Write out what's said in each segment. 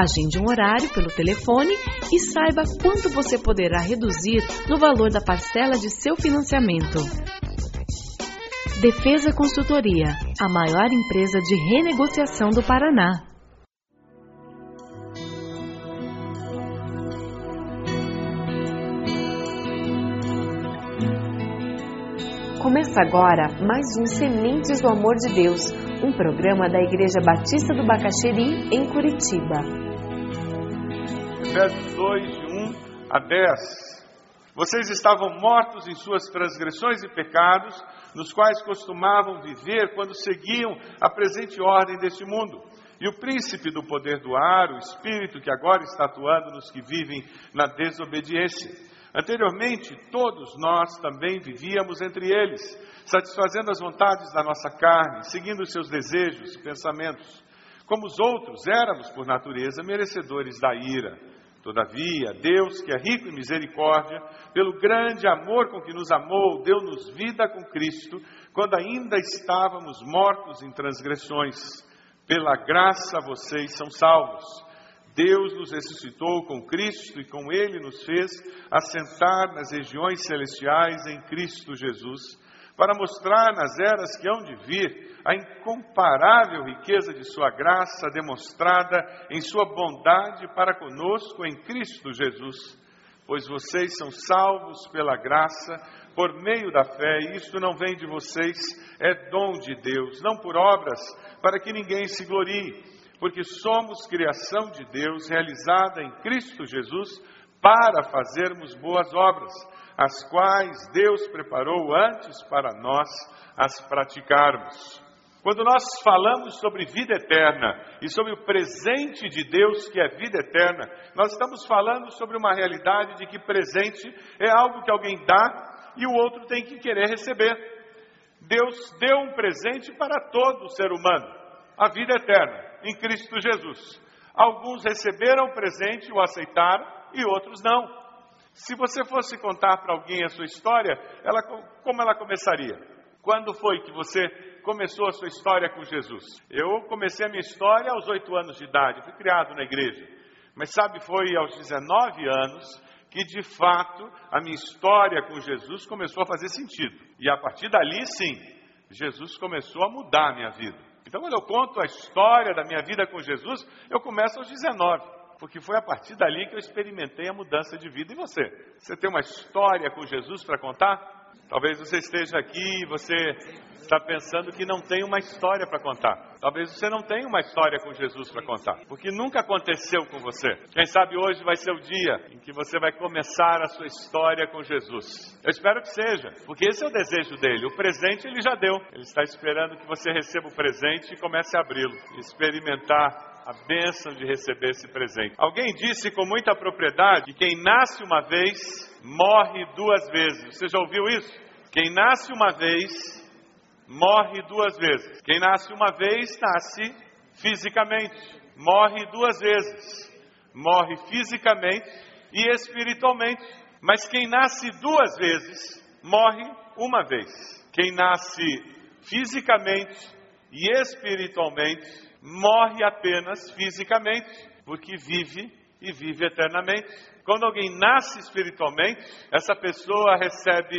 Agende um horário pelo telefone e saiba quanto você poderá reduzir no valor da parcela de seu financiamento. Defesa Consultoria, a maior empresa de renegociação do Paraná. Começa agora mais um Sementes do Amor de Deus, um programa da Igreja Batista do Bacaxeri, em Curitiba. Efésios 2, de 1 a 10. Vocês estavam mortos em suas transgressões e pecados, nos quais costumavam viver quando seguiam a presente ordem deste mundo. E o príncipe do poder do ar, o espírito que agora está atuando nos que vivem na desobediência. Anteriormente, todos nós também vivíamos entre eles, satisfazendo as vontades da nossa carne, seguindo os seus desejos e pensamentos. Como os outros, éramos, por natureza, merecedores da ira. Todavia, Deus, que é rico em misericórdia, pelo grande amor com que nos amou, deu-nos vida com Cristo, quando ainda estávamos mortos em transgressões. Pela graça vocês são salvos. Deus nos ressuscitou com Cristo e com Ele nos fez assentar nas regiões celestiais em Cristo Jesus, para mostrar nas eras que hão de vir a incomparável riqueza de Sua graça demonstrada em Sua bondade para conosco em Cristo Jesus. Pois vocês são salvos pela graça, por meio da fé, e isto não vem de vocês, é dom de Deus, não por obras, para que ninguém se glorie, porque somos criação de Deus, realizada em Cristo Jesus, para fazermos boas obras, as quais Deus preparou antes para nós as praticarmos. Quando nós falamos sobre vida eterna e sobre o presente de Deus, que é vida eterna, nós estamos falando sobre uma realidade de que presente é algo que alguém dá e o outro tem que querer receber. Deus deu um presente para todo ser humano, a vida eterna, em Cristo Jesus. Alguns receberam o presente, o aceitaram, e outros não. Se você fosse contar para alguém a sua história, ela, como ela começaria? Quando foi que você começou a sua história com Jesus? Eu comecei a minha história aos oito anos de idade, fui criado na igreja. Mas sabe, foi aos 19 anos que de fato a minha história com Jesus começou a fazer sentido. E a partir dali, sim, Jesus começou a mudar a minha vida. Então, quando eu conto a história da minha vida com Jesus, eu começo aos 19, porque foi a partir dali que eu experimentei a mudança de vida. E você? Você tem uma história com Jesus para contar? Talvez você esteja aqui e você está pensando que não tem uma história para contar. Talvez você não tenha uma história com Jesus para contar, porque nunca aconteceu com você. Quem sabe hoje vai ser o dia em que você vai começar a sua história com Jesus. Eu espero que seja, porque esse é o desejo dele. O presente ele já deu. Ele está esperando que você receba o presente e comece a abri-lo, experimentar a bênção de receber esse presente. Alguém disse com muita propriedade que quem nasce uma vez morre duas vezes. Você já ouviu isso? Quem nasce uma vez morre duas vezes. Quem nasce uma vez nasce fisicamente, morre duas vezes. Morre fisicamente e espiritualmente. Mas quem nasce duas vezes morre uma vez. Quem nasce fisicamente e espiritualmente morre apenas fisicamente, porque vive e vive eternamente. Quando alguém nasce espiritualmente, essa pessoa recebe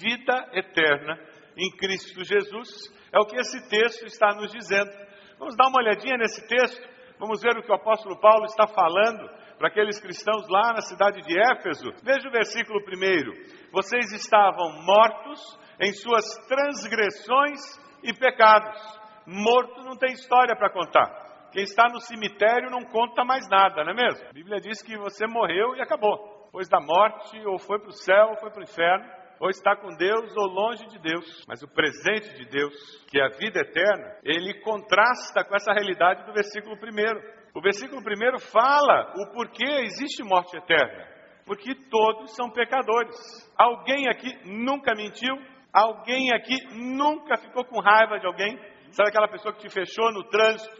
vida eterna em Cristo Jesus. É o que esse texto está nos dizendo. Vamos dar uma olhadinha nesse texto, vamos ver o que o apóstolo Paulo está falando para aqueles cristãos lá na cidade de Éfeso. Veja o versículo primeiro. Vocês estavam mortos em suas transgressões e pecados. Morto não tem história para contar. Quem está no cemitério não conta mais nada, não é mesmo? A Bíblia diz que você morreu e acabou. Depois da morte, ou foi para o céu, ou foi para o inferno, ou está com Deus, ou longe de Deus. Mas o presente de Deus, que é a vida eterna, ele contrasta com essa realidade do versículo primeiro. O versículo primeiro fala o porquê existe morte eterna. Porque todos são pecadores. Alguém aqui nunca mentiu? Alguém aqui nunca ficou com raiva de alguém? Sabe aquela pessoa que te fechou no trânsito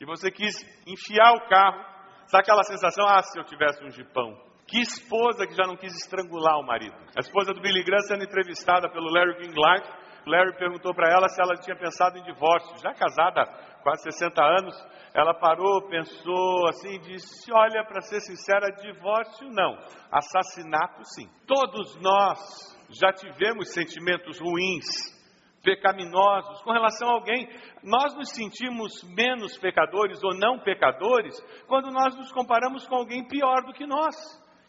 e você quis enfiar o carro? Sabe aquela sensação, ah, se eu tivesse um jipão? Que esposa que já não quis estrangular o marido? A esposa do Billy Graham sendo entrevistada pelo Larry King Live, Larry perguntou para ela se ela tinha pensado em divórcio. Já casada há quase 60 anos, ela parou, pensou assim e disse: Olha, para ser sincera, divórcio não, assassinato sim. Todos nós já tivemos sentimentos ruins, pecaminosos com relação a alguém. Nós nos sentimos menos pecadores ou não pecadores quando nós nos comparamos com alguém pior do que nós,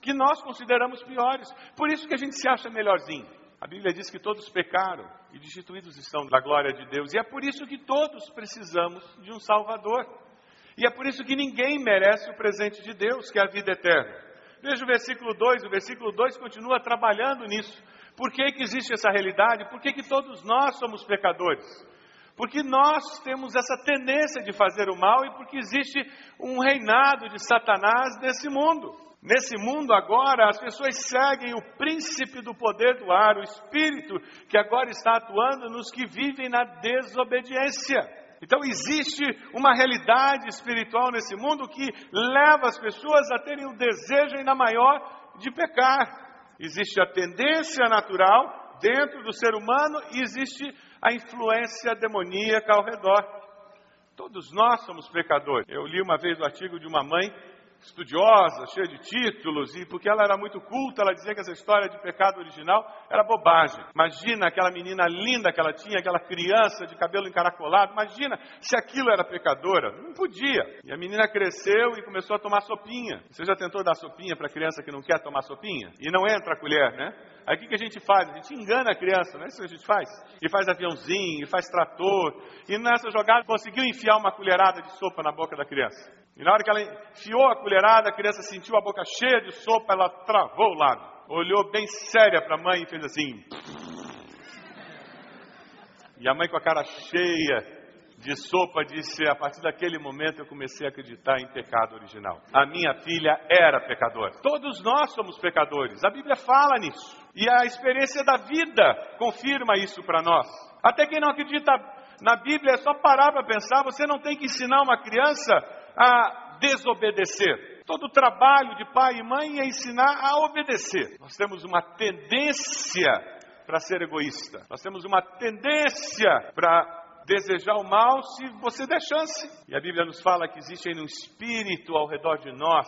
que nós consideramos piores. Por isso que a gente se acha melhorzinho. A Bíblia diz que todos pecaram e destituídos estão da glória de Deus. E é por isso que todos precisamos de um Salvador. E é por isso que ninguém merece o presente de Deus, que é a vida eterna. Veja o versículo 2, o versículo 2 continua trabalhando nisso. Por que, que existe essa realidade? Por que, que todos nós somos pecadores? Porque nós temos essa tendência de fazer o mal e porque existe um reinado de Satanás nesse mundo. Nesse mundo agora, as pessoas seguem o príncipe do poder do ar, o espírito que agora está atuando nos que vivem na desobediência. Então existe uma realidade espiritual nesse mundo que leva as pessoas a terem o desejo ainda maior de pecar. Existe a tendência natural dentro do ser humano e existe a influência demoníaca ao redor. Todos nós somos pecadores. Eu li uma vez o artigo de uma mãe estudiosa, cheia de títulos, e porque ela era muito culta, ela dizia que essa história de pecado original era bobagem. Imagina aquela menina linda que ela tinha, aquela criança de cabelo encaracolado, imagina se aquilo era pecadora. Não podia. E a menina cresceu e começou a tomar sopinha. Você já tentou dar sopinha para criança que não quer tomar sopinha? E não entra a colher, né? Aí o que, que a gente faz? A gente engana a criança, não é isso que a gente faz? E faz aviãozinho, e faz trator. E nessa jogada conseguiu enfiar uma colherada de sopa na boca da criança. E na hora que ela enfiou a colherada, a criança sentiu a boca cheia de sopa, ela travou o lado. Olhou bem séria para a mãe e fez assim. E a mãe com a cara cheia de sopa disse: A partir daquele momento eu comecei a acreditar em pecado original. A minha filha era pecadora. Todos nós somos pecadores. A Bíblia fala nisso. E a experiência da vida confirma isso para nós. Até quem não acredita na Bíblia é só parar para pensar. Você não tem que ensinar uma criança a desobedecer. Todo o trabalho de pai e mãe é ensinar a obedecer. Nós temos uma tendência para ser egoísta. Nós temos uma tendência para desejar o mal se você der chance. E a Bíblia nos fala que existe aí um espírito ao redor de nós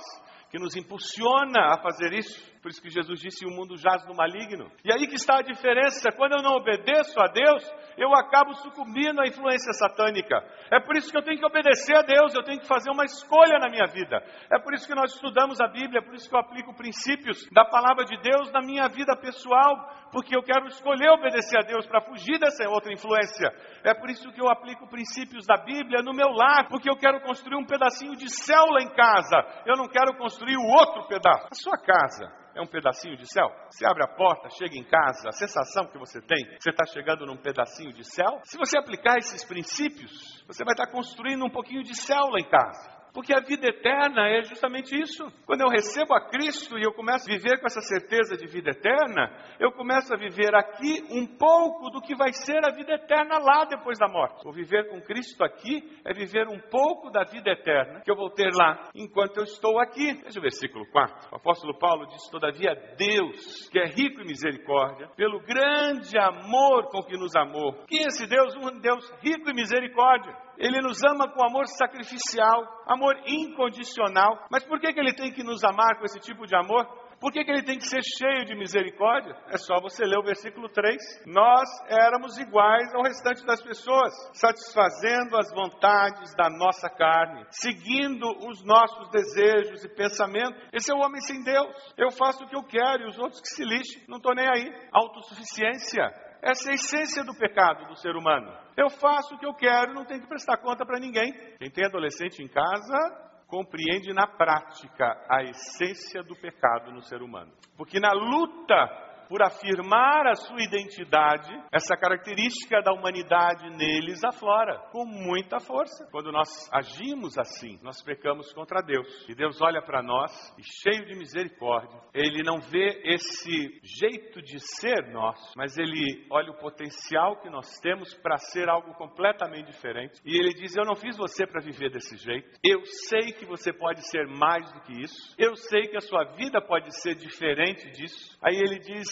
que nos impulsiona a fazer isso. Por isso que Jesus disse: o mundo jaz no maligno. E aí que está a diferença. Quando eu não obedeço a Deus, eu acabo sucumbindo à influência satânica. É por isso que eu tenho que obedecer a Deus, eu tenho que fazer uma escolha na minha vida. É por isso que nós estudamos a Bíblia, é por isso que eu aplico princípios da palavra de Deus na minha vida pessoal, porque eu quero escolher obedecer a Deus para fugir dessa outra influência. É por isso que eu aplico princípios da Bíblia no meu lar, porque eu quero construir um pedacinho de céu lá em casa. Eu não quero construir o outro pedaço. A sua casa é um pedacinho de céu? Você abre a porta, chega em casa, a sensação que você tem, você está chegando num pedacinho de céu? Se você aplicar esses princípios, você vai estar construindo um pouquinho de céu lá em casa. Porque a vida eterna é justamente isso. Quando eu recebo a Cristo e eu começo a viver com essa certeza de vida eterna, eu começo a viver aqui um pouco do que vai ser a vida eterna lá depois da morte. O viver com Cristo aqui é viver um pouco da vida eterna que eu vou ter lá enquanto eu estou aqui. Veja o versículo 4. O apóstolo Paulo diz: Todavia, Deus, que é rico em misericórdia, pelo grande amor com que nos amou. Quem é esse Deus? Um Deus rico em misericórdia. Ele nos ama com amor sacrificial, amor incondicional. Mas por que, que ele tem que nos amar com esse tipo de amor? Por que, que ele tem que ser cheio de misericórdia? É só você ler o versículo 3. Nós éramos iguais ao restante das pessoas, satisfazendo as vontades da nossa carne, seguindo os nossos desejos e pensamentos. Esse é o homem sem Deus. Eu faço o que eu quero e os outros que se lixem. Não estou nem aí. Autossuficiência. Essa é a essência do pecado do ser humano. Eu faço o que eu quero, não tenho que prestar conta para ninguém. Quem tem adolescente em casa compreende na prática a essência do pecado no ser humano. Porque na luta por afirmar a sua identidade, essa característica da humanidade neles aflora com muita força. Quando nós agimos assim, nós pecamos contra Deus. E Deus olha para nós e, cheio de misericórdia, Ele não vê esse jeito de ser nosso, mas Ele olha o potencial que nós temos para ser algo completamente diferente. E Ele diz: Eu não fiz você para viver desse jeito. Eu sei que você pode ser mais do que isso. Eu sei que a sua vida pode ser diferente disso. Aí Ele diz: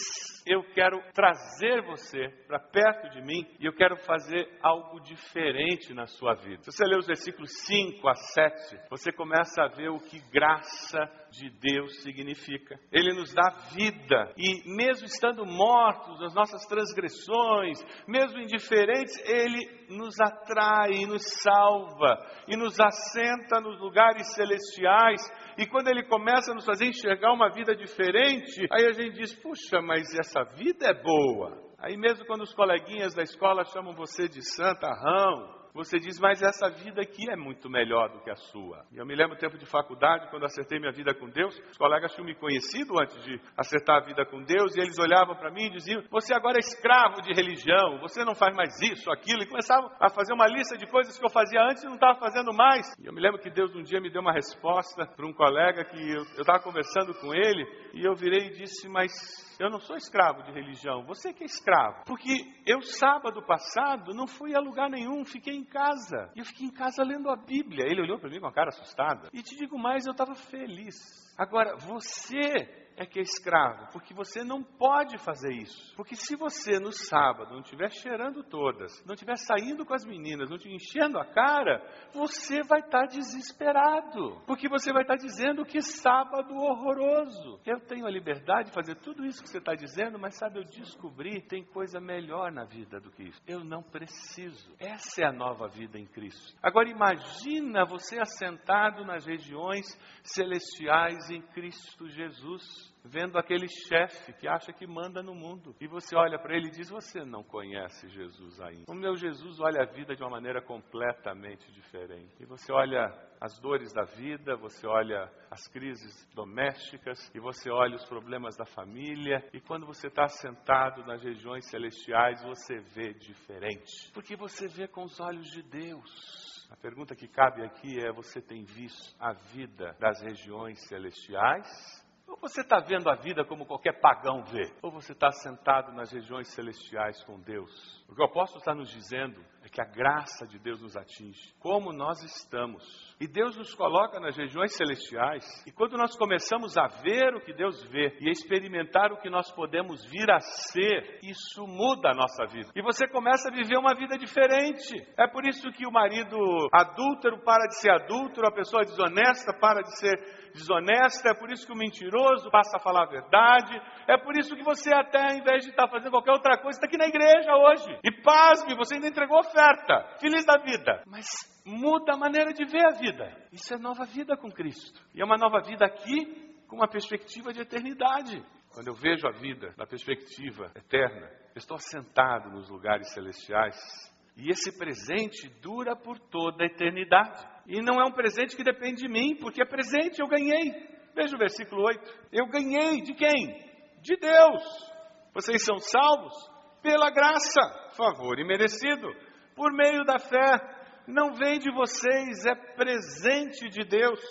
eu quero trazer você para perto de mim e eu quero fazer algo diferente na sua vida. Se você ler os versículos 5 a 7, você começa a ver o que graça de Deus significa. Ele nos dá vida e, mesmo estando mortos nas nossas transgressões, mesmo indiferentes, Ele nos atrai nos salva e nos assenta nos lugares celestiais e quando ele começa a nos fazer enxergar uma vida diferente, aí a gente diz: puxa, mas essa vida é boa. Aí mesmo quando os coleguinhas da escola chamam você de santarrão, você diz, mas essa vida aqui é muito melhor do que a sua. E eu me lembro do tempo de faculdade, quando acertei minha vida com Deus, os colegas tinham me conhecido antes de acertar a vida com Deus, e eles olhavam para mim e diziam, você agora é escravo de religião, você não faz mais isso, aquilo, e começavam a fazer uma lista de coisas que eu fazia antes e não estava fazendo mais. E eu me lembro que Deus um dia me deu uma resposta para um colega que eu estava conversando com ele, e eu virei e disse, mas eu não sou escravo de religião, você que é escravo. Porque eu, sábado passado, não fui a lugar nenhum, fiquei em casa. E eu fiquei em casa lendo a Bíblia. Ele olhou para mim com a cara assustada. E te digo mais, eu estava feliz. Agora, você é que é escravo, porque você não pode fazer isso. Porque se você no sábado não estiver cheirando todas, não estiver saindo com as meninas, não te enchendo a cara, você vai estar tá desesperado. Porque você vai estar tá dizendo que sábado horroroso. Eu tenho a liberdade de fazer tudo isso que você está dizendo, mas sabe, eu descobri tem coisa melhor na vida do que isso. Eu não preciso. Essa é a nova vida em Cristo. Agora imagina você assentado nas regiões celestiais em Cristo Jesus vendo aquele chefe que acha que manda no mundo. E você olha para ele e diz: Você não conhece Jesus ainda. O meu Jesus olha a vida de uma maneira completamente diferente. E você olha as dores da vida, você olha as crises domésticas, e você olha os problemas da família. E quando você está sentado nas regiões celestiais, você vê diferente. Porque você vê com os olhos de Deus. A pergunta que cabe aqui é: você tem visto a vida das regiões celestiais? Ou você está vendo a vida como qualquer pagão vê? Ou você está sentado nas regiões celestiais com Deus? O que o apóstolo está nos dizendo é que a graça de Deus nos atinge, como nós estamos. E Deus nos coloca nas regiões celestiais. E quando nós começamos a ver o que Deus vê e a experimentar o que nós podemos vir a ser, isso muda a nossa vida. E você começa a viver uma vida diferente. É por isso que o marido adúltero para de ser adúltero, a pessoa desonesta para de ser desonesta, é por isso que o mentiroso passa a falar a verdade, é por isso que você até, ao invés de estar fazendo qualquer outra coisa, está aqui na igreja hoje. E pasme, você ainda entregou oferta, feliz da vida. Mas muda a maneira de ver a vida. Isso é nova vida com Cristo. E é uma nova vida aqui com uma perspectiva de eternidade. Quando eu vejo a vida na perspectiva eterna, eu estou assentado nos lugares celestiais e esse presente dura por toda a eternidade. E não é um presente que depende de mim, porque é presente, eu ganhei. Veja o versículo 8. Eu ganhei de quem? De Deus. Vocês são salvos pela graça, favor imerecido, por meio da fé. não vem de vocês, é presente de Deus.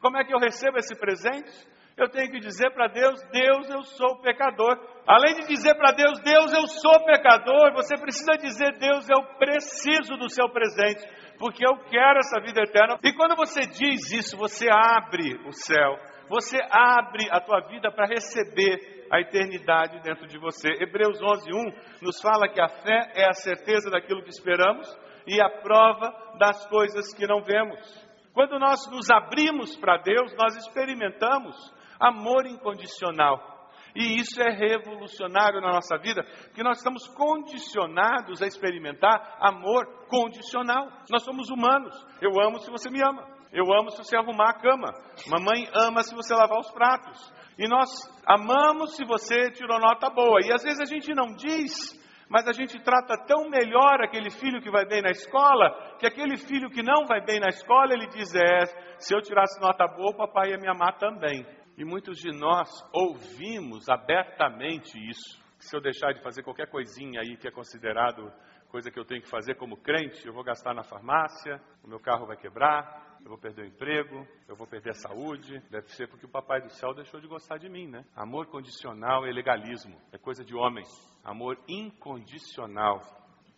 Como é que eu recebo esse presente? Eu tenho que dizer para Deus: Deus, eu sou pecador. Além de dizer para Deus: Deus, eu sou pecador, você precisa dizer: Deus, eu preciso do seu presente, porque eu quero essa vida eterna. E quando você diz isso, você abre o céu, você abre a tua vida para receber a eternidade dentro de você. Hebreus 11:1 nos fala que a fé é a certeza daquilo que esperamos e a prova das coisas que não vemos. Quando nós nos abrimos para Deus, nós experimentamos amor incondicional. E isso é revolucionário na nossa vida, porque nós estamos condicionados a experimentar amor condicional. Nós somos humanos. Eu amo se você me ama. Eu amo se você arrumar a cama. Mamãe ama se você lavar os pratos. E nós amamos se você tirou nota boa. E às vezes a gente não diz, mas a gente trata tão melhor aquele filho que vai bem na escola, que aquele filho que não vai bem na escola, ele diz: É, se eu tirasse nota boa, o papai ia me amar também. E muitos de nós ouvimos abertamente isso. Se eu deixar de fazer qualquer coisinha aí que é considerado coisa que eu tenho que fazer como crente, eu vou gastar na farmácia, o meu carro vai quebrar, eu vou perder o emprego, eu vou perder a saúde. Deve ser porque o papai do céu deixou de gostar de mim, né? Amor condicional é legalismo, é coisa de homem. Amor incondicional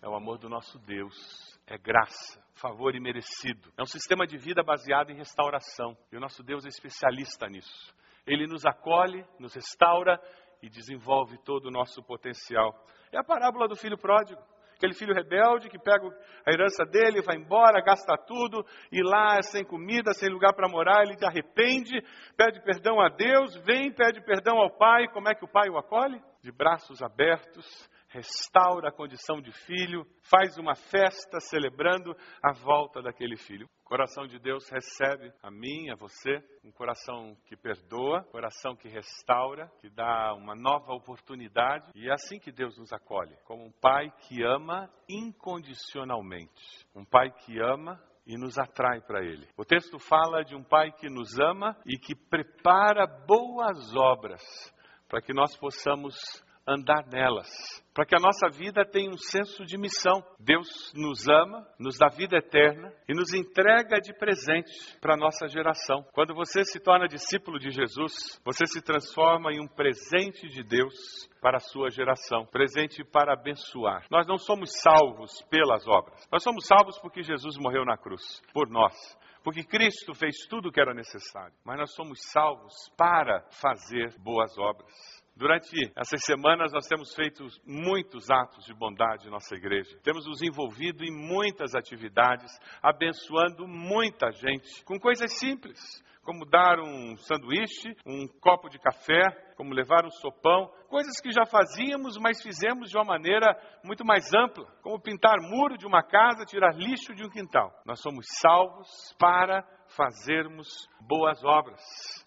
é o amor do nosso Deus, é graça, favor imerecido. É um sistema de vida baseado em restauração. E o nosso Deus é especialista nisso. Ele nos acolhe, nos restaura e desenvolve todo o nosso potencial. É a parábola do filho pródigo. Aquele filho rebelde que pega a herança dele, vai embora, gasta tudo, e lá sem comida, sem lugar para morar, ele se arrepende, pede perdão a Deus, vem, pede perdão ao pai. Como é que o pai o acolhe? De braços abertos, restaura a condição de filho, faz uma festa celebrando a volta daquele filho. Coração de Deus recebe a mim, a você, um coração que perdoa, coração que restaura, que dá uma nova oportunidade. E é assim que Deus nos acolhe, como um pai que ama incondicionalmente. Um pai que ama e nos atrai para Ele. O texto fala de um Pai que nos ama e que prepara boas obras para que nós possamos andar nelas, para que a nossa vida tenha um senso de missão. Deus nos ama, nos dá vida eterna e nos entrega de presente para a nossa geração. Quando você se torna discípulo de Jesus, você se transforma em um presente de Deus para a sua geração, presente para abençoar. Nós não somos salvos pelas obras, nós somos salvos porque Jesus morreu na cruz por nós porque Cristo fez tudo o que era necessário, mas nós somos salvos para fazer boas obras. Durante essas semanas, nós temos feito muitos atos de bondade em nossa igreja. Temos nos envolvido em muitas atividades, abençoando muita gente com coisas simples, como dar um sanduíche, um copo de café, como levar um sopão, coisas que já fazíamos, mas fizemos de uma maneira muito mais ampla, como pintar muro de uma casa, tirar lixo de um quintal. Nós somos salvos para fazermos boas obras.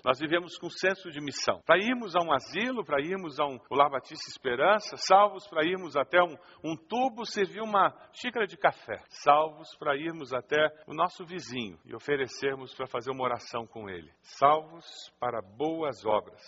Nós vivemos com senso de missão. Para irmos a um asilo, para irmos a um Lar Batista Esperança, salvos para irmos até um, um tubo servir uma xícara de café, salvos para irmos até o nosso vizinho e oferecermos para fazer uma oração com ele, salvos para boas obras.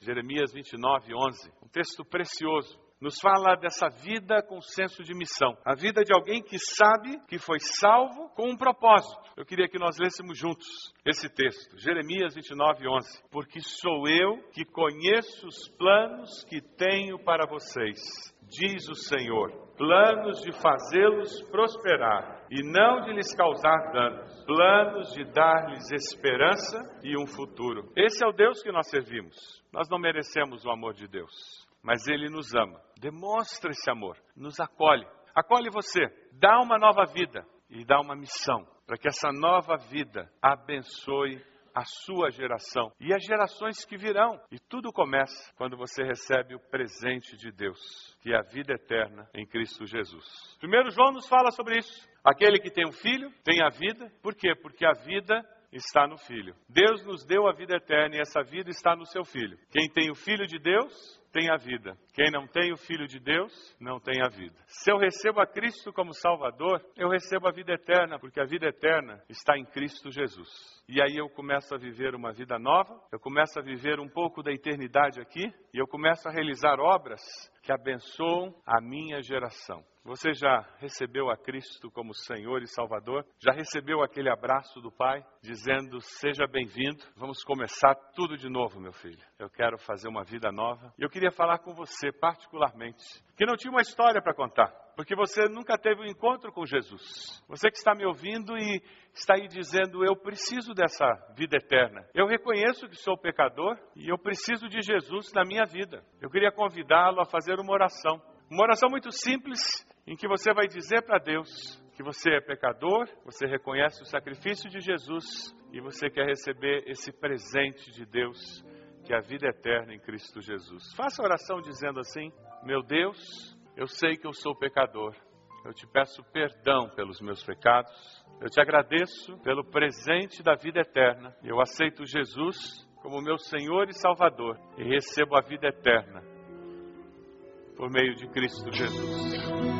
Jeremias 29, 11, um texto precioso nos fala dessa vida com senso de missão. A vida de alguém que sabe que foi salvo com um propósito. Eu queria que nós lêssemos juntos esse texto, Jeremias 29, 11. Porque sou eu que conheço os planos que tenho para vocês, diz o Senhor. Planos de fazê-los prosperar e não de lhes causar danos. Planos de dar-lhes esperança e um futuro. Esse é o Deus que nós servimos. Nós não merecemos o amor de Deus mas Ele nos ama. Demonstra esse amor, nos acolhe. Acolhe você, dá uma nova vida e dá uma missão para que essa nova vida abençoe a sua geração e as gerações que virão. E tudo começa quando você recebe o presente de Deus, que é a vida eterna em Cristo Jesus. Primeiro João nos fala sobre isso. Aquele que tem um filho tem a vida. Por quê? Porque a vida está no filho. Deus nos deu a vida eterna e essa vida está no seu filho. Quem tem o filho de Deus tem a vida. Quem não tem o Filho de Deus, não tem a vida. Se eu recebo a Cristo como Salvador, eu recebo a vida eterna, porque a vida eterna está em Cristo Jesus. E aí eu começo a viver uma vida nova, eu começo a viver um pouco da eternidade aqui, e eu começo a realizar obras que abençoam a minha geração. Você já recebeu a Cristo como Senhor e Salvador? Já recebeu aquele abraço do Pai dizendo: Seja bem-vindo, vamos começar tudo de novo, meu filho. Eu quero fazer uma vida nova. E eu queria falar com você, particularmente, que não tinha uma história para contar, porque você nunca teve um encontro com Jesus. Você que está me ouvindo e está aí dizendo: Eu preciso dessa vida eterna. Eu reconheço que sou pecador e eu preciso de Jesus na minha vida. Eu queria convidá-lo a fazer uma oração. Uma oração muito simples em que você vai dizer para Deus que você é pecador, você reconhece o sacrifício de Jesus e você quer receber esse presente de Deus, que é a vida eterna em Cristo Jesus. Faça a oração dizendo assim: Meu Deus, eu sei que eu sou pecador. Eu te peço perdão pelos meus pecados. Eu te agradeço pelo presente da vida eterna. Eu aceito Jesus como meu Senhor e Salvador e recebo a vida eterna por meio de Cristo Jesus.